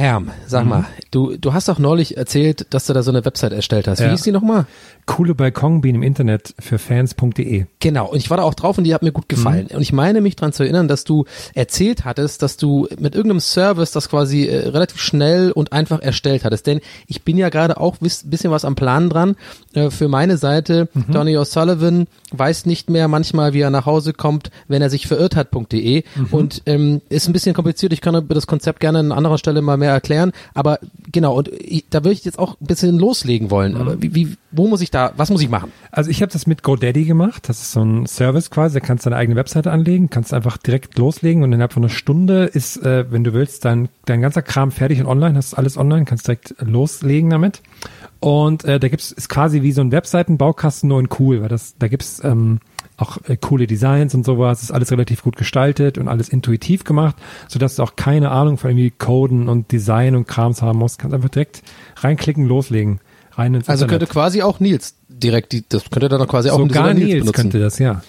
Herm, sag mal, du, du hast doch neulich erzählt, dass du da so eine Website erstellt hast. Wie Ja. hieß die nochmal? Coole Balkonbienen im Internet für Fans.de. Genau, und ich war da auch drauf und die hat mir gut gefallen. Und ich meine mich dran zu erinnern, dass du erzählt hattest, dass du mit irgendeinem Service das quasi äh, relativ schnell und einfach erstellt hattest. Denn ich bin ja gerade auch wiss, bisschen was am Plan dran äh, für meine Seite. Donny O'Sullivan weiß nicht mehr manchmal, wie er nach Hause kommt, wenn er sich verirrt hat.de. Und ähm, ist ein bisschen kompliziert. Ich kann über das Konzept gerne an anderer Stelle mal mehr erklären. Aber genau, und da würde ich jetzt auch ein bisschen loslegen wollen. Aber wie, wie, wo muss ich da, was muss ich machen? Also ich habe das mit GoDaddy gemacht. Das ist so ein Service quasi. Da kannst du deine eigene Webseite anlegen, kannst einfach direkt loslegen und innerhalb von einer Stunde ist, äh, wenn du willst, dein, dein ganzer Kram fertig und online, hast alles online, kannst direkt loslegen damit. Und äh, da gibt's ist quasi wie so ein Webseitenbaukasten nur in cool, weil das da gibt's ähm, auch äh, coole Designs und sowas, ist alles relativ gut gestaltet und alles intuitiv gemacht, sodass du auch keine Ahnung von irgendwie Coden und Design und Krams haben musst. Kannst einfach direkt reinklicken, loslegen. Rein ins Also Internet. könnte quasi auch Nils direkt die, das könnte dann quasi auch ein Sogar Nils, Nils benutzen. könnte das, ja.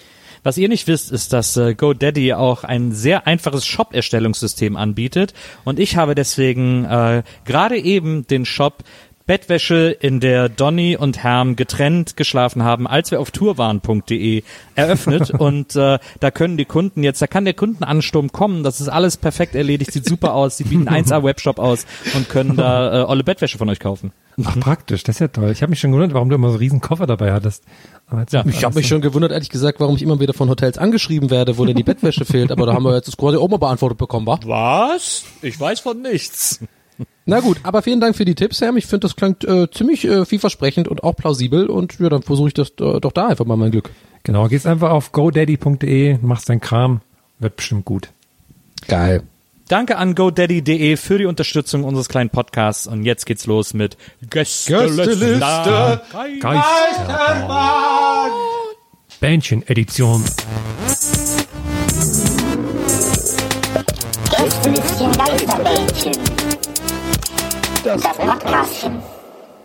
Was ihr nicht wisst, ist, dass äh, GoDaddy auch ein sehr einfaches Shop-Erstellungssystem anbietet. Und ich habe deswegen äh, gerade eben den Shop Bettwäsche, in der Donny und Herm getrennt geschlafen haben, als wir auf tourwaren.de eröffnet. und äh, da können die Kunden jetzt, da kann der Kundenansturm kommen. Das ist alles perfekt erledigt, sieht super aus. Sie bieten 1A Webshop aus und können da äh, olle Bettwäsche von euch kaufen. Ach, praktisch, das ist ja toll. Ich habe mich schon gewundert, warum du immer so riesen Koffer dabei hattest. Aber jetzt Ja, Ich habe mich schon gewundert, ehrlich gesagt, warum ich immer wieder von Hotels angeschrieben werde, wo denn die Bettwäsche fehlt. Aber da haben wir jetzt das quasi auch mal beantwortet bekommen, wa? Was? Ich weiß von nichts. Na gut, aber vielen Dank für die Tipps, Sam. Ich finde, das klingt äh, ziemlich äh, vielversprechend und auch plausibel. Und ja, dann versuche ich das äh, doch da einfach mal mein Glück. Genau, gehst einfach auf godaddy.de, machst dein Kram, wird bestimmt gut. Geil. Danke an GoDaddy.de für die Unterstützung unseres kleinen Podcasts. Und jetzt geht's los mit Gästeliste. Geisterbahn. Bändchen-Edition. Gästelistchen Geisterbällchen. Das Podcastchen.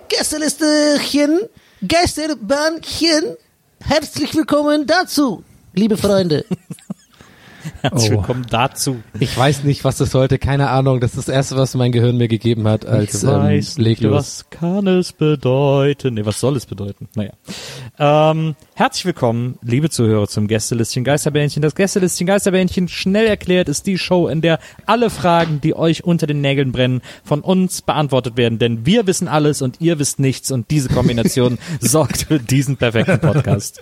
Gästelistechen, Geisterbähnchen, herzlich willkommen dazu, liebe Freunde. Herzlich Oh. willkommen dazu. Ich weiß nicht, was das sollte. Keine Ahnung. Das ist das Erste, was mein Gehirn mir gegeben hat, als ich weiß ähm, nicht, was kann es bedeuten? Nee, was soll es bedeuten? Naja. Ähm, herzlich willkommen, liebe Zuhörer, zum Gästelistchen Geisterbähnchen. Das Gästelistchen Geisterbähnchen, schnell erklärt, ist die Show, in der alle Fragen, die euch unter den Nägeln brennen, von uns beantwortet werden. Denn wir wissen alles und ihr wisst nichts und diese Kombination sorgt für diesen perfekten Podcast.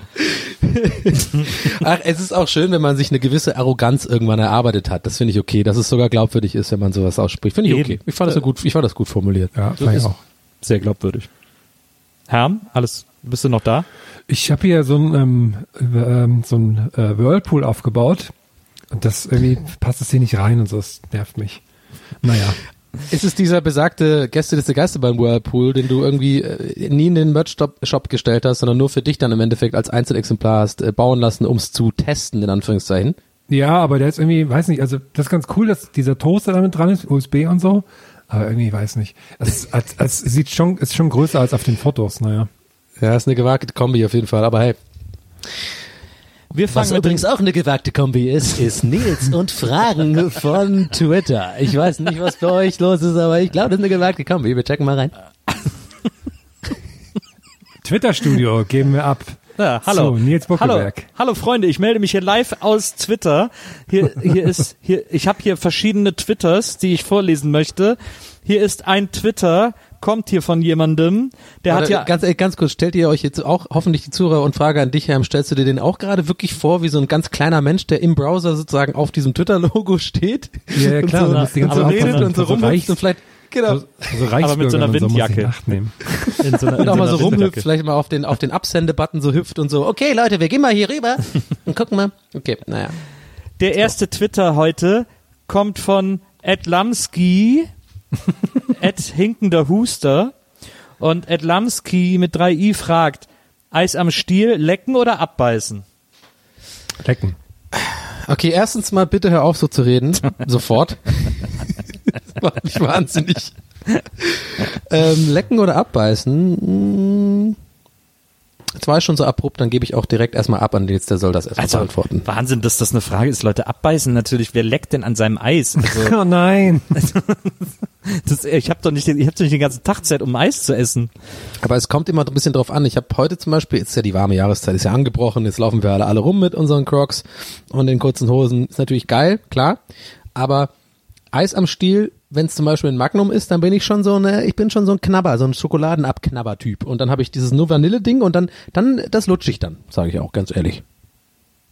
Ach, es ist auch schön, wenn man sich eine gewisse Arroganz irgendwann erarbeitet hat. Das finde ich okay. Dass es sogar glaubwürdig ist, wenn man sowas ausspricht. Finde ich okay. Eben. Ich fand das so gut. Ich fand das gut formuliert. Ja, fand ich auch. Sehr glaubwürdig. Herm, alles, bist du noch da? Ich habe hier so ein, ähm, ähm, so ein äh, Whirlpool aufgebaut und das irgendwie passt das hier nicht rein und so, das nervt mich. Naja, Ist es dieser besagte Gästeliste Geisterbahn Whirlpool, den du irgendwie äh, nie in den Merch-Shop gestellt hast, sondern nur für dich dann im Endeffekt als Einzelexemplar hast äh, bauen lassen, um es zu testen, in Anführungszeichen? Ja, aber der ist irgendwie, weiß nicht, also das ist ganz cool, dass dieser Toaster damit dran ist, USB und so, aber irgendwie weiß nicht. Es, es, es sieht schon, ist schon größer als auf den Fotos, naja. Ja, ist eine gewagte Kombi auf jeden Fall, aber hey. Wir fangen Was übrigens auch eine gewagte Kombi ist, ist Nils und Fragen von Twitter. Ich weiß nicht, was bei euch los ist, aber ich glaube, das ist eine gewagte Kombi. Wir checken mal rein. Twitter-Studio geben wir ab. Ja, hallo. So, Nils hallo, Buckelberg. hallo Freunde, ich melde mich hier live aus Twitter. Hier, hier ist, hier, ich habe hier verschiedene Twitters, die ich vorlesen möchte. Hier ist ein Twitter, kommt hier von jemandem, der hat Warte, ja, ganz, äh, ganz kurz, stellt ihr euch jetzt auch hoffentlich die Zuhörer und Frage an dich, Herm, stellst du dir den auch gerade wirklich vor, wie so ein ganz kleiner Mensch, der im Browser sozusagen auf diesem Twitter-Logo steht? Ja, ja, klar, Und so, die und ganze so redet und so reicht- und vielleicht, genau. So, so Reichsbürger Aber mit so einer und so Windjacke. in Acht nehmen. in so einer, Und auch so mal einer so rumhüpft, Windjacke. vielleicht mal auf den, auf den Absende-Button so hüpft und so, okay Leute, wir gehen mal hier rüber und gucken mal. Okay, naja. Der erste Twitter heute kommt von Ed Lamski, Ed Hinkender Huster und Ed Lamski mit 3i fragt, Eis am Stiel, lecken oder abbeißen? Lecken. Okay, erstens mal bitte hör auf so zu reden. Sofort. Macht mich wahnsinnig. ähm, lecken oder abbeißen? Hm, Das war schon so abrupt, dann gebe ich auch direkt erstmal ab an Nils, der soll das erstmal Also, beantworten. Wahnsinn, dass das eine Frage ist. Leute, abbeißen natürlich. Wer leckt denn an seinem Eis? Also, Oh nein. das, ich habe doch nicht, ich hab doch nicht den ganzen Tag Zeit, um Eis zu essen. Aber es kommt immer ein bisschen drauf an. Ich habe heute zum Beispiel, jetzt ist ja die warme Jahreszeit, ist ja angebrochen, jetzt laufen wir alle, alle rum mit unseren Crocs und den kurzen Hosen. Ist natürlich geil, klar. Aber Eis am Stiel, wenn es zum Beispiel ein Magnum ist, dann bin ich schon so eine, ich bin schon so ein Knabber, so ein Schokoladenabknabber-Typ. Und dann habe ich dieses nur Vanille-Ding und dann, dann, das lutsche ich dann, sage ich auch ganz ehrlich.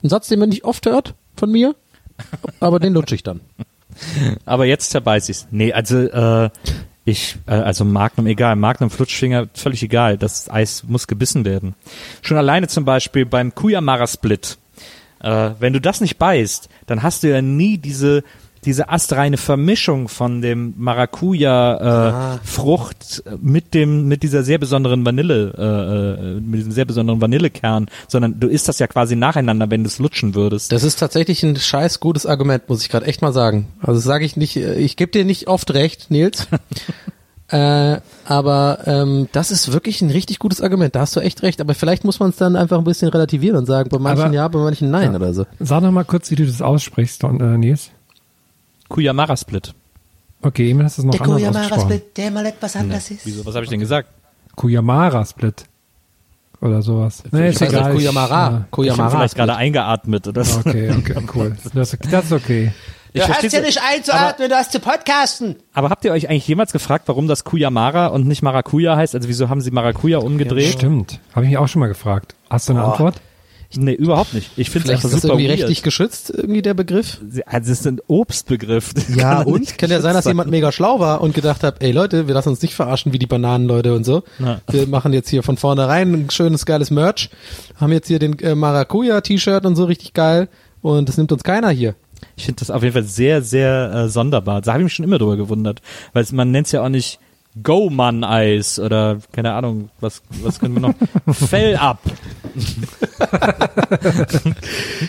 Ein Satz, den man nicht oft hört von mir, aber den lutsche ich dann. Aber jetzt zerbeiß ich's. Nee, also äh, ich, äh, also Magnum egal, Magnum Flutschfinger völlig egal. Das Eis muss gebissen werden. Schon alleine zum Beispiel beim Kuyamara Split. Äh, wenn du das nicht beißt, dann hast du ja nie diese diese astreine Vermischung von dem Maracuja äh, Frucht mit dem mit dieser sehr besonderen Vanille äh, äh, mit diesem sehr besonderen Vanillekern, sondern du isst das ja quasi nacheinander, wenn du es lutschen würdest. Das ist tatsächlich ein scheiß gutes Argument, muss ich gerade echt mal sagen. Also sage ich nicht, äh, ich gebe dir nicht oft recht, Nils. äh, aber ähm, das ist wirklich ein richtig gutes Argument. Da hast du echt recht. Aber vielleicht muss man es dann einfach ein bisschen relativieren und sagen, bei manchen Aber- ja, bei manchen nein Ja. oder so. Sag noch mal kurz, wie du das aussprichst, Don, äh, Nils. Kuyamara Split. Okay, eben hast du es noch anders ausgesprochen. der mal etwas anders ist. Wieso? Was habe ich denn gesagt? Kuyamara Split. Oder sowas. Nee, ist Das heißt egal. auch Kuyamara. Ich habe Kuyamara. vielleicht gerade eingeatmet oder so. Ja, okay, okay, cool. Das, das ist okay. Ich Du hast ja nicht einzuatmen, du hast zu podcasten. Aber habt ihr euch eigentlich jemals gefragt, warum das Kuyamara und nicht Maracuja heißt? Also wieso haben sie Maracuja umgedreht? Stimmt. Habe ich mich auch schon mal gefragt. Hast du eine Antwort? Nee, überhaupt nicht. Ich finde es einfach ist das super irgendwie weird. rechtlich geschützt, irgendwie der Begriff. Also es ist ein Obstbegriff. Ja, und? Kann ja sein, dass geschützt jemand mega schlau war und gedacht hat, ey Leute, wir lassen uns nicht verarschen wie die Bananenleute und so. Ja. Wir machen jetzt hier von vornherein ein schönes, geiles Merch. Haben jetzt hier den äh, Maracuja-T-Shirt und so richtig geil. Und das nimmt uns keiner hier. Ich finde das auf jeden Fall sehr, sehr äh, sonderbar. Da habe ich mich schon immer drüber gewundert. Weil man nennt es ja auch nicht Go-Man-Eis oder keine Ahnung, was, was können wir noch? Fell ab.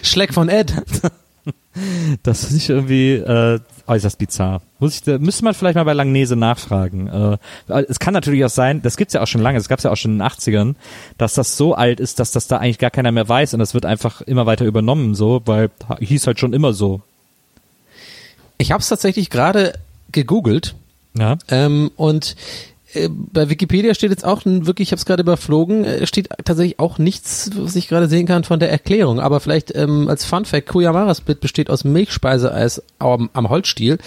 Schleck von Ed. Das ist nicht irgendwie äh, äußerst bizarr. Muss ich, da müsste man vielleicht mal bei Langnese nachfragen. Äh, es kann natürlich auch sein, das gibt's ja auch schon lange, das gab's ja auch schon in den 80ern, dass das so alt ist, dass das da eigentlich gar keiner mehr weiß und das wird einfach immer weiter übernommen so, weil hieß halt schon immer so. Ich habe es tatsächlich gerade gegoogelt Ja. ähm, und äh, bei Wikipedia steht jetzt auch ein- wirklich, ich habe es gerade überflogen, äh, steht tatsächlich auch nichts, was ich gerade sehen kann von der Erklärung. Aber vielleicht ähm, als Fun Fact, Kuyamara Split besteht aus Milchspeiseeis am, am Holzstiel,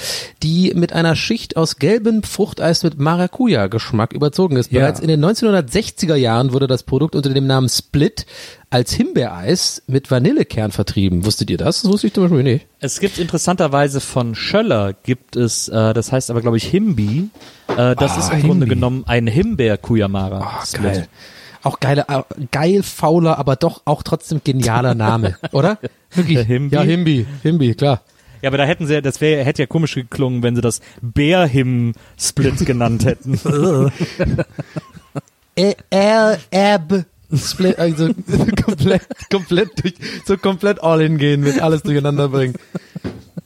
die mit einer Schicht aus gelbem Fruchteis mit Maracuja-Geschmack überzogen ist. Ja. Bereits in den 1960er Jahren wurde das Produkt unter dem Namen Split als Himbeereis mit Vanillekern vertrieben. Wusstet ihr das? Das wusste ich zum Beispiel nicht. Es gibt interessanterweise von Schöller gibt es, äh, das heißt aber glaube ich Himbi. Äh, das ist im Grunde Himbi. genommen ein Himbeer-Kuyamara. Oh, geil. Auch geile, geil fauler, aber doch auch trotzdem genialer Name, oder? Wirklich. Himbi? Ja, Himbi, Himbi, klar. Ja, aber da hätten sie, ja- das wäre, hätte ja komisch geklungen, wenn sie das Bärhim-Split genannt hätten. Er, Erb, Split, also komplett, komplett durch, so komplett all in gehen, mit alles durcheinander bringen.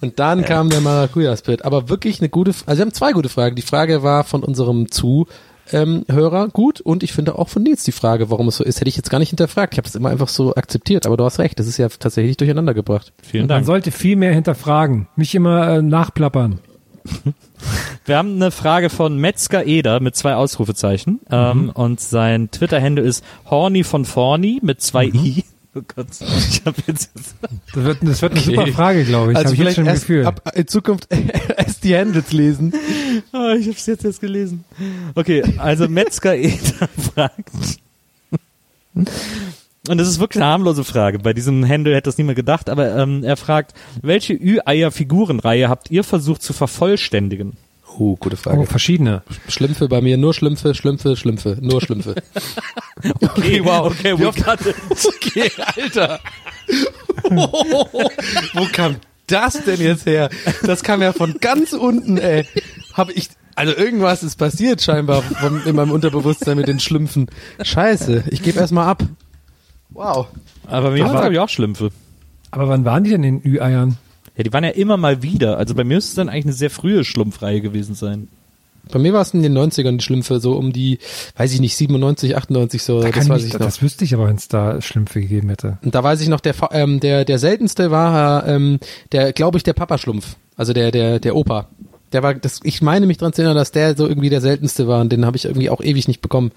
Und dann kam der Maracuja-Split. Aber wirklich eine gute, also wir haben zwei gute Fragen. Die Frage war von unserem Zuhörer gut und ich finde auch von Nils die Frage, warum es so ist, hätte ich jetzt gar nicht hinterfragt. Ich habe das immer einfach so akzeptiert, aber du hast recht, das ist ja tatsächlich durcheinander gebracht. Vielen Man Dank. sollte viel mehr hinterfragen, nicht immer äh, nachplappern. Wir haben eine Frage von Metzger Eder mit zwei Ausrufezeichen. Ähm, und sein Twitter-Handle ist Horny von Forny mit zwei I. Oh Gott, ich habe jetzt. Das wird, das wird eine super Frage, glaube ich. Also Hab ich jetzt vielleicht schon ein erst Gefühl. ab in Zukunft erst die Handles lesen. Ah, ich habe es jetzt erst gelesen. Okay, also Metzger Eder fragt. Und das ist wirklich eine harmlose Frage. Bei diesem Handle hätte das niemand gedacht, aber ähm, er fragt, welche Ü-Eier-Figurenreihe habt ihr versucht zu vervollständigen? Oh, gute Oh, Frage. verschiedene. Schlümpfe bei mir, nur Schlümpfe, Schlümpfe, Schlümpfe, nur Schlümpfe. Okay, wow. Okay, Wie oft- it. Okay, Alter. Wo kam das denn jetzt her? Das kam ja von ganz unten, ey. Hab ich, also irgendwas ist passiert scheinbar von, in meinem Unterbewusstsein mit den Schlümpfen. Scheiße, ich gebe erstmal ab. Wow. Aber bei mir waren glaube ich auch Schlümpfe. Aber wann waren die denn in Ü-Eiern? Ja, die waren ja immer mal wieder. Also bei mir müsste es dann eigentlich eine sehr frühe Schlumpfreihe gewesen sein. Bei mir war es in den 90ern die Schlümpfe, so um die, weiß ich nicht, 97, 98 so, Da das weiß ich ich noch. das wüsste ich aber, wenn es da Schlümpfe gegeben hätte. Und da weiß ich noch, der, ähm, der, der seltenste war, ähm, der, glaube ich, der Papaschlumpf. Also der, der, der Opa. Der war, das, ich meine mich dran zu erinnern, dass der so irgendwie der seltenste war und den habe ich irgendwie auch ewig nicht bekommen.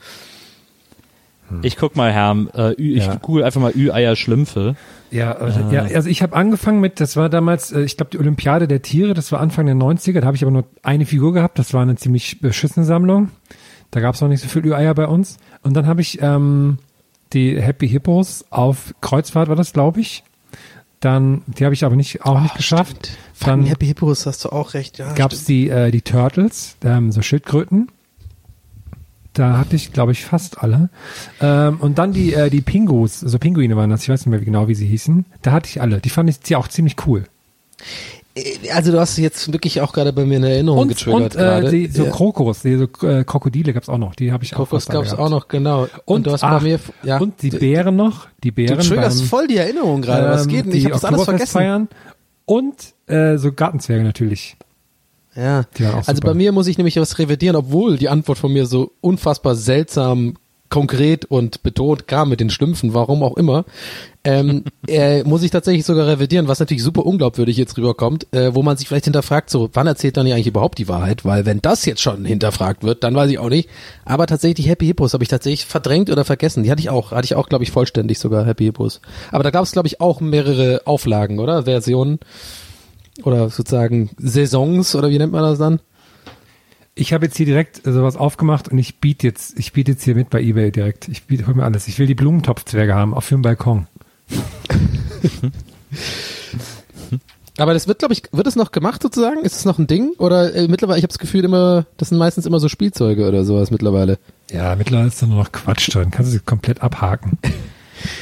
Ich guck mal, Herr, äh, Ü, ich Ja. google einfach mal Ü-Eier Schlümpfe. Ja, äh, ja also ich habe angefangen mit, das war damals, äh, ich glaube, die Olympiade der Tiere, das war Anfang der 90er, da habe ich aber nur eine Figur gehabt, das war eine ziemlich beschissene Sammlung. Da gab es noch nicht so viel Ü-Eier bei uns. Und dann habe ich ähm, die Happy Hippos auf Kreuzfahrt, war das, glaube ich. Dann, die habe ich aber nicht, auch nicht geschafft. Dann Dann Happy Hippos hast du auch recht, ja. gab es die, äh, die Turtles, ähm, so Schildkröten. Da hatte ich, glaube ich, fast alle. Ähm, und dann die, äh, die Pingus, also Pinguine waren das, ich weiß nicht mehr genau, wie sie hießen. Da hatte ich alle. Die fand ich die auch ziemlich cool. Also du hast jetzt wirklich auch gerade bei mir eine Erinnerung Und, getriggert und äh, gerade. die, so Ja. Krokos, die so äh, Krokodile gab's auch noch. Die habe ich auch Kokos fast alle gab's auch noch, genau. Und, du hast ach, bei mir, ja. Und die Bären noch. Die Du Bären triggerst beim, voll die Erinnerung gerade. Was ähm, geht denn? Ich habe das alles vergessen. Feiern. Und äh, so Gartenzwerge natürlich. Ja, Die also bei mir muss ich nämlich was revidieren, obwohl die Antwort von mir so unfassbar seltsam, konkret und betont kam mit den Schlümpfen, warum auch immer, ähm, äh, muss ich tatsächlich sogar revidieren, was natürlich super unglaubwürdig jetzt rüberkommt, äh, wo man sich vielleicht hinterfragt, so, wann erzählt dann ja eigentlich überhaupt die Wahrheit? Weil wenn das jetzt schon hinterfragt wird, dann weiß ich auch nicht. Aber tatsächlich Happy Hippos habe ich tatsächlich verdrängt oder vergessen. Die hatte ich auch, hatte ich auch, glaube ich, vollständig sogar Happy Hippos. Aber da gab es, glaube ich, auch mehrere Auflagen, oder? Versionen. Oder sozusagen Saisons, oder wie nennt man das dann? Ich habe jetzt hier direkt äh, sowas aufgemacht und ich biete jetzt, ich biete jetzt hier mit bei eBay direkt. Ich biete, hol mir alles. Ich will die Blumentopfzwerge haben auf dem Balkon. Aber das wird, glaube ich, wird es noch gemacht sozusagen? Ist es noch ein Ding? Oder äh, mittlerweile, ich habe das Gefühl immer, das sind meistens immer so Spielzeuge oder sowas mittlerweile. Ja, mittlerweile ist da nur noch Quatsch drin. Kannst du sie komplett abhaken.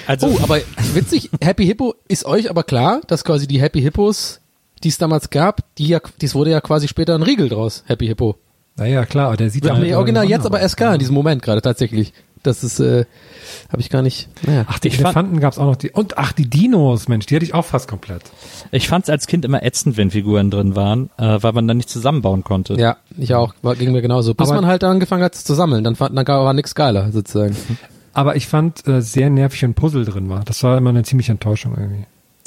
Also, Oh, aber witzig, Happy Hippo, ist euch aber klar, dass quasi die Happy Hippos, die es damals gab, die ja, dies wurde ja quasi später ein Riegel draus, Happy Hippo. Naja, klar, aber der sieht ja halt original immer jetzt noch aber klar in diesem Moment gerade tatsächlich. Das ist, äh, habe ich gar nicht, naja. Ach, die Elefanten gab's auch noch. Die, und ach, die Dinos, Mensch, die hatte ich auch fast komplett. ich fand es als Kind immer ätzend, wenn Figuren drin waren, äh, weil man dann nicht zusammenbauen konnte. Ja, ich auch, war, ging mir genauso. Bis Aber- man halt dann angefangen hat zu sammeln, dann, fand, dann war nix geiler sozusagen. Aber ich fand äh, sehr nervig, wenn Puzzle drin war. Das war immer eine ziemliche Enttäuschung irgendwie.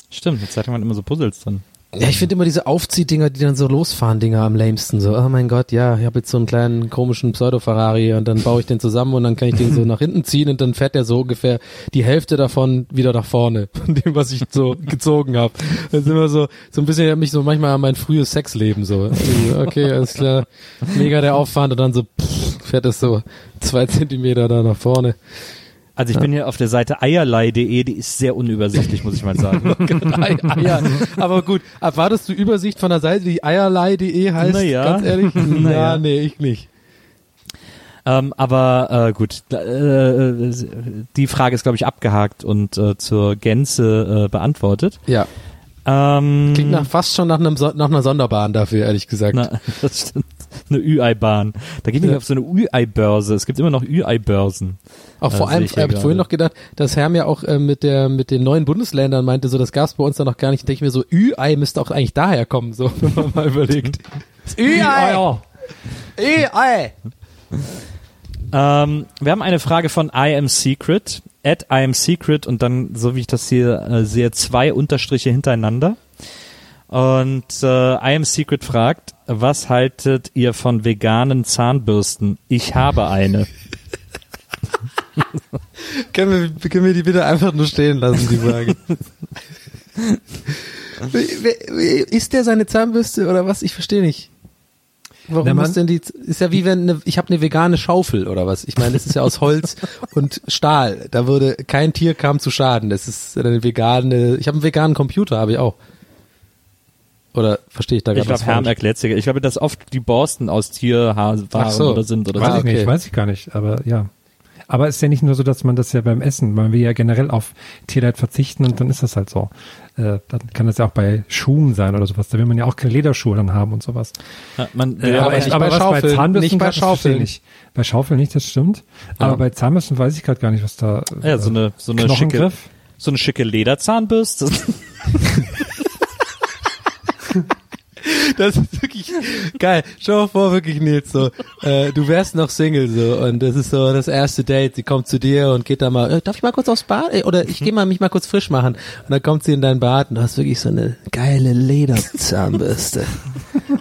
Stimmt, Zeit lang waren immer so Puzzles drin. Ja, ich finde immer diese Aufziehdinger, die dann so losfahren, Dinger am lamesten. So, oh mein Gott, ja, ich habe jetzt so einen kleinen komischen Pseudo-Ferrari und dann baue ich den zusammen und dann kann ich den so nach hinten ziehen und dann fährt der so ungefähr die Hälfte davon wieder nach vorne, von dem, was ich so gezogen habe. Das ist immer so, so ein bisschen mich so manchmal an mein frühes Sexleben so. Okay, alles klar. Mega der Aufwand und dann so pff, fährt das so zwei Zentimeter da nach vorne. Also ich bin hier auf der Seite eierlei.de, die ist sehr unübersichtlich, muss ich mal sagen. Ei- Eier. Aber gut, erwartest du Übersicht von der Seite, die eierlei.de heißt? Na ja. Ganz ehrlich? Na ja. ja, nee, ich nicht. ähm, aber äh, gut, äh, die Frage ist, glaube ich, abgehakt und äh, zur Gänze äh, beantwortet. Ja. Ähm, Klingt nach, fast schon nach, einem, nach einer Sonderbahn dafür, ehrlich gesagt. Na, das stimmt. Eine Ü-Ei-Bahn. Da wir Ja. auf so eine Ü-Ei-Börse. Es gibt immer noch Ü-Ei-Börsen. auch vor äh, allem, ich ich habe gerade. vorhin noch gedacht, dass Herr mir auch äh, mit der mit den neuen Bundesländern meinte, so das gab's bei uns da noch gar nicht. Denke ich mir so, Ü-Ei müsste auch eigentlich daher kommen, so wenn man mal überlegt. Ü-Ei! Ü-Ei! Ähm, wir haben eine Frage von I am Secret. At I am Secret und dann, so wie ich das hier äh, sehe, zwei Unterstriche hintereinander. Und äh, I am Secret fragt, was haltet ihr von veganen Zahnbürsten? Ich habe eine. Können wir, können wir die bitte einfach nur stehen lassen, die Frage? Ist der seine Zahnbürste oder was? Ich verstehe nicht. Warum Na, man- ist denn die, ist ja wie wenn eine, ich habe eine vegane Schaufel oder was? Ich meine, das ist ja aus Holz und Stahl. Da würde kein Tier kam zu Schaden. Das ist eine vegane, ich habe einen veganen Computer, habe ich auch. Oder verstehe ich da Ich gerade was glaube, Herm erklärt sich. Ich glaube, dass oft die Borsten aus Tierhaarwaren Ach so. oder sind oder Weiß Ah, ich nicht, okay. weiß ich gar nicht, aber ja. Aber es ist ja nicht nur so, dass man das ja beim Essen, man will ja generell auf Tierleid verzichten und dann ist das halt so. Äh, dann kann das ja auch bei Schuhen sein oder sowas. Da will man ja auch keine Lederschuhe dann haben und sowas. so. Ja, man, Äh, ja, aber ich, aber bei Schaufeln, bei Zahnbürsten nicht bei ich Schaufeln. Nicht. Bei Schaufeln nicht, das stimmt. Aber bei Zahnbürsten weiß ich gerade gar nicht, was da. ja, so eine, so eine schicke, so eine schicke Lederzahnbürste. Das ist wirklich geil. Schau mal vor, wirklich Nils, so, äh, du wärst noch Single, so, und das ist so das erste Date. Sie kommt zu dir und geht da mal, äh, darf ich mal kurz aufs Bad? Äh, Oder ich gehe mal mich mal kurz frisch machen. Und dann kommt sie in dein Bad und du hast wirklich so eine geile Lederzahnbürste.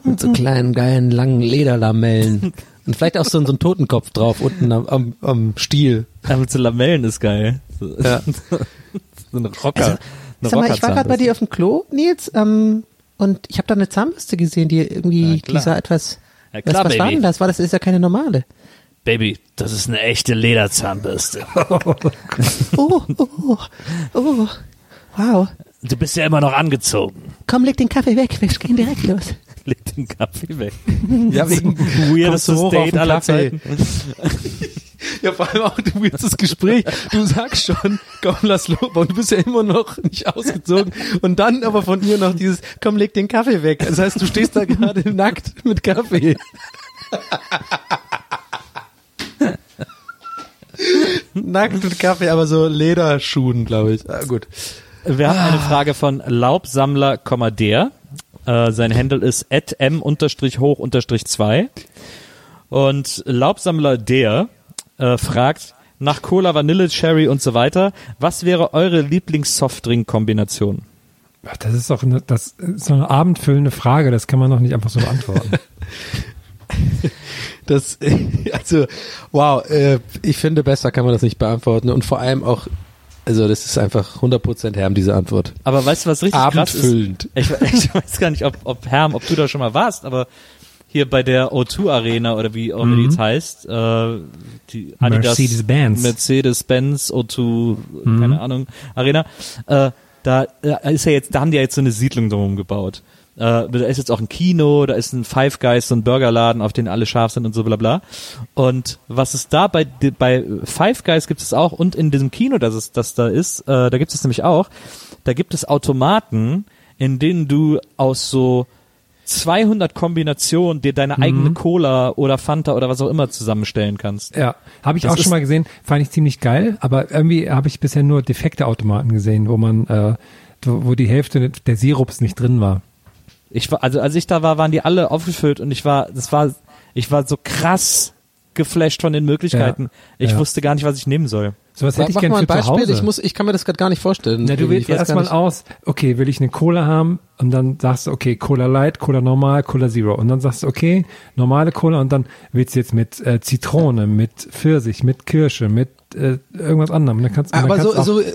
mit so kleinen, geilen, langen Lederlamellen. Und vielleicht auch so, so ein Totenkopf drauf, unten am, am, am Stiel. Ja, mit so Lamellen ist geil. So, Ja. so ein Rocker. eine Sag mal, ich war gerade bei dir auf dem Klo, Nils, ähm, und ich habe da eine Zahnbürste gesehen, die irgendwie, die sah etwas, Ja, was, klar, was war Baby. denn das? War das, ist ja keine normale. Baby, das ist eine echte Lederzahnbürste. Oh, oh, oh, wow. Du bist ja immer noch angezogen. Komm, leg den Kaffee weg, wir gehen direkt los. Leg den Kaffee weg. Ja, wegen Weirdestes Date aller Zeiten. Ja, vor allem auch ein weirdes Gespräch. Du sagst schon, komm, lass los. Und du bist ja immer noch nicht ausgezogen. Und dann aber von ihr noch dieses, komm, leg den Kaffee weg. Das heißt, du stehst da gerade nackt mit Kaffee. nackt mit Kaffee, aber so Lederschuhen, glaube ich. Ah, gut. Wir haben eine Frage von Laubsammler, der. Äh, sein Handle ist m-hoch-2. Und Laubsammler der äh, fragt nach Cola, Vanille, Cherry und so weiter. Was wäre eure Lieblings-Softdrink-Kombination? Das ist doch eine, das ist so eine abendfüllende Frage, das kann man doch nicht einfach so beantworten. Das, also, wow, äh, ich finde, besser kann man das nicht beantworten. Und vor allem auch, also das ist einfach 100% Herm, diese Antwort. Aber weißt du, was richtig krass ist? Abendfüllend. Ich, ich weiß gar nicht, ob, ob Herm, ob du da schon mal warst, aber hier bei der O2 Arena oder wie auch immer die jetzt heißt, äh, die Adidas Mercedes-Benz. Mercedes-Benz O2, keine Ahnung, Arena, äh, da äh, ist ja jetzt, da haben die ja jetzt so eine Siedlung drumherum gebaut. Äh, da ist jetzt auch ein Kino, da ist ein Five Guys, so ein Burgerladen, auf den alle scharf sind und so bla bla. Und was es da bei, bei Five Guys gibt es auch und in diesem Kino, das es das da ist, äh, da gibt es nämlich auch, da gibt es Automaten, in denen du aus so 200 Kombinationen dir deine eigene Cola oder Fanta oder was auch immer zusammenstellen kannst. Ja, habe ich Das auch schon mal gesehen, fand ich ziemlich geil, aber irgendwie habe ich bisher nur defekte Automaten gesehen, wo man, äh, wo die Hälfte der Sirups nicht drin war. Ich war, also als ich da war, waren die alle aufgefüllt und ich war, das war, ich war so krass geflasht von den Möglichkeiten. Ich Ja. wusste gar nicht, was ich nehmen soll. Sowas hätte ich gerne für ein zu Hause. Beispiel, ich, muss, ich kann mir das gerade gar nicht vorstellen. Na, du wählst erstmal aus, okay, will ich eine Cola haben? Und dann sagst du, okay, Cola Light, Cola Normal, Cola Zero. Und dann sagst du, okay, normale Cola. Und dann willst du jetzt mit äh, Zitrone, mit Pfirsich, mit Kirsche, mit äh, irgendwas anderem. Und dann kannst, dann Aber so, kannst du auch- so,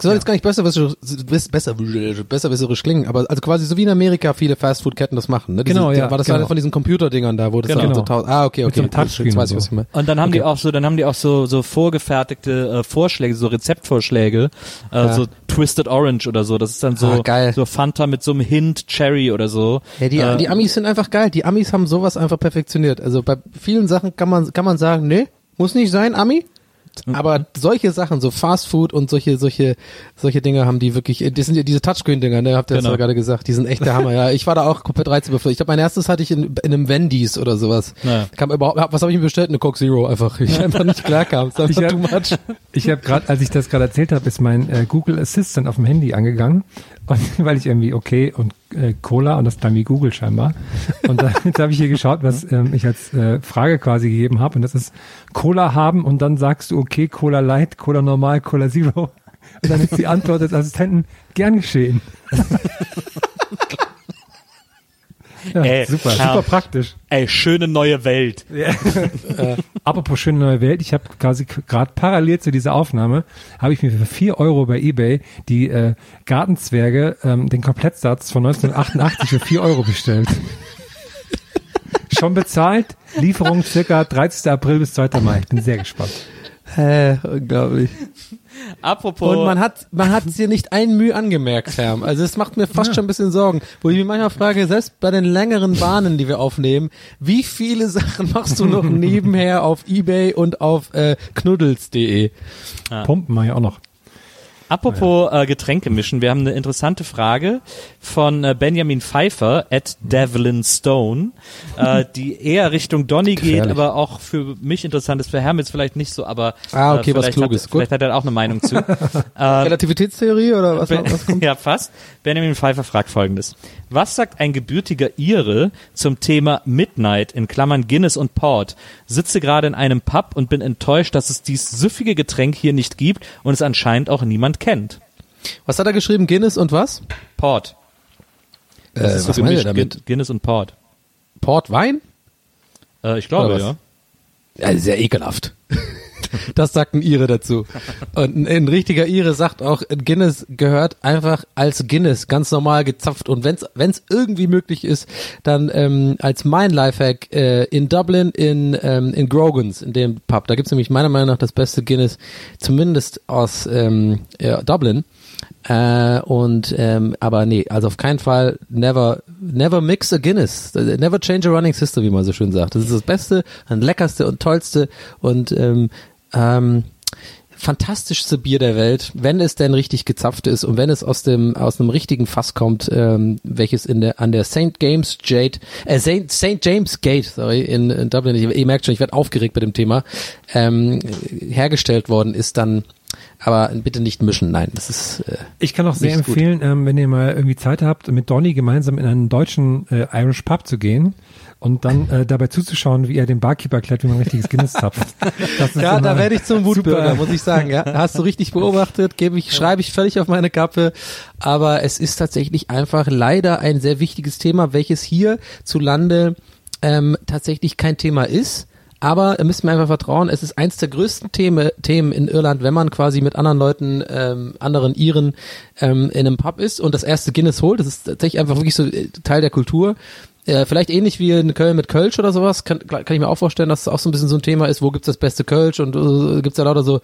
soll jetzt gar nicht besser, besser, besser, besser klingen, aber also quasi so wie in Amerika viele Fastfood-Ketten das machen. Ne? Diese, Genau, ja, War das genau. eine von diesen Computerdingern da, wo das Genau. dann so tausend, ah, okay, Mit okay. so einem Touchscreen jetzt weiß ich, und was so. ich meine. Und dann haben die auch so, dann haben die auch so so vorgefertigte äh, Vorschläge, so Rezeptvorschläge, äh, Ja. so Twisted Orange oder so. Das ist dann so Ah, geil. so Fanta mit so einem Hint Cherry oder so. Ja, die, äh, die Amis sind einfach geil. Die Amis haben sowas einfach perfektioniert. Also bei vielen Sachen kann man, kann man sagen, nee, muss nicht sein, Ami. Aber solche Sachen, so Fast Food und solche, solche, solche Dinge haben die wirklich, das sind ja diese Touchscreen-Dinger, ne, habt ihr Genau. das ja gerade gesagt, die sind echt der Hammer, ja. Ich war da auch komplett reizüberflutet. Ich glaube, mein erstes hatte ich in, in einem Wendy's oder sowas. Ja. Kam überhaupt, was habe ich mir bestellt? Eine Coke Zero einfach. Ich einfach nicht klar kam. Es ist Ich einfach hab- too much. Ich habe gerade, als ich das gerade erzählt habe, ist mein äh, Google Assistant auf dem Handy angegangen, und, weil ich irgendwie okay und äh, Cola und das dann wie Google scheinbar. Und dann jetzt habe ich hier geschaut, was ähm, ich als äh, Frage quasi gegeben habe und das ist Cola haben und dann sagst du okay, Cola Light, Cola Normal, Cola Zero. Und dann ist die Antwort des Assistenten gern geschehen. Ja, Ey, super, ja. super praktisch. Ey, schöne neue Welt. Äh, apropos schöne neue Welt, ich habe quasi gerade parallel zu dieser Aufnahme, habe ich mir für 4 Euro bei Ebay die äh, Gartenzwerge, ähm, den Komplettsatz von 1988 für 4 Euro bestellt. Schon bezahlt, Lieferung circa 30. April bis 2. Mai. Ich bin sehr gespannt. Hä, unglaublich. Apropos. Und man hat, man hat es dir nicht ein Mühe angemerkt, Herr. Also es macht mir fast schon ein bisschen Sorgen. Wo ich mich manchmal frage, selbst bei den längeren Bahnen, die wir aufnehmen, wie viele Sachen machst du noch nebenher auf Ebay und auf äh, knuddels.de? Pumpen mache ich auch noch. Apropos äh, Getränke mischen, wir haben eine interessante Frage von äh, Benjamin Pfeiffer at Devlin Stone, äh, die eher Richtung Donny geht, aber auch für mich interessant ist, für Hermits vielleicht nicht so, aber Ah, okay, äh, was vielleicht, Kluges, hat, gut. vielleicht hat er auch eine Meinung zu. Relativitätstheorie oder was, was kommt? ja, fast. Benjamin Pfeiffer fragt folgendes. Was sagt ein gebürtiger Ire zum Thema Midnight in Klammern Guinness und Port? Sitze gerade in einem Pub und bin enttäuscht, dass es dies süffige Getränk hier nicht gibt und es anscheinend auch niemand kennt. Was hat er geschrieben? Guinness und was? Port. Das Äh, ist so was gemischt, damit? Guinness und Port. Portwein? Äh, ich glaube, ja. Ja, sehr ekelhaft. Das sagt ein Ire dazu. Und ein, ein richtiger Ire sagt auch, Guinness gehört einfach als Guinness ganz normal gezapft. Und wenn es irgendwie möglich ist, dann ähm, als mein Lifehack äh, in Dublin in, ähm, in Grogans, in dem Pub. Da gibt's nämlich meiner Meinung nach das beste Guinness, zumindest aus ähm, ja, Dublin. Äh, und ähm, aber nee, also auf keinen Fall never never mix a Guinness, never change a running system, wie man so schön sagt. Das ist das Beste, und leckerste und tollste und ähm, ähm, fantastischste Bier der Welt, wenn es denn richtig gezapft ist und wenn es aus dem aus einem richtigen Fass kommt, ähm, welches in der an der St. James Jade, äh, St. St. James Gate, sorry, in, in Dublin, ich, ihr merkt schon, ich werde aufgeregt bei dem Thema, ähm, hergestellt worden ist, dann aber bitte nicht mischen, nein, das ist äh, Ich kann auch sehr empfehlen, ähm, wenn ihr mal irgendwie Zeit habt, mit Donny gemeinsam in einen deutschen äh, Irish Pub zu gehen und dann äh, dabei zuzuschauen, wie er dem Barkeeper erklärt, wie man richtiges Guinness zapft. Das ist Ja, da werde ich zum Wutbürger, muss ich sagen. Ja, hast du richtig beobachtet, gebe ich, schreibe ich völlig auf meine Kappe. Aber es ist tatsächlich einfach leider ein sehr wichtiges Thema, welches hier zu Lande ähm, tatsächlich kein Thema ist. Aber ihr müsst mir einfach vertrauen, es ist eins der größten Themen, Themen in Irland, wenn man quasi mit anderen Leuten, ähm, anderen Iren ähm, in einem Pub ist und das erste Guinness holt. Das ist tatsächlich einfach wirklich so äh, Teil der Kultur. Äh, vielleicht ähnlich wie in Köln mit Kölsch oder sowas, kann, kann ich mir auch vorstellen, dass es auch so ein bisschen so ein Thema ist, wo gibt's das beste Kölsch und äh, gibt's ja lauter so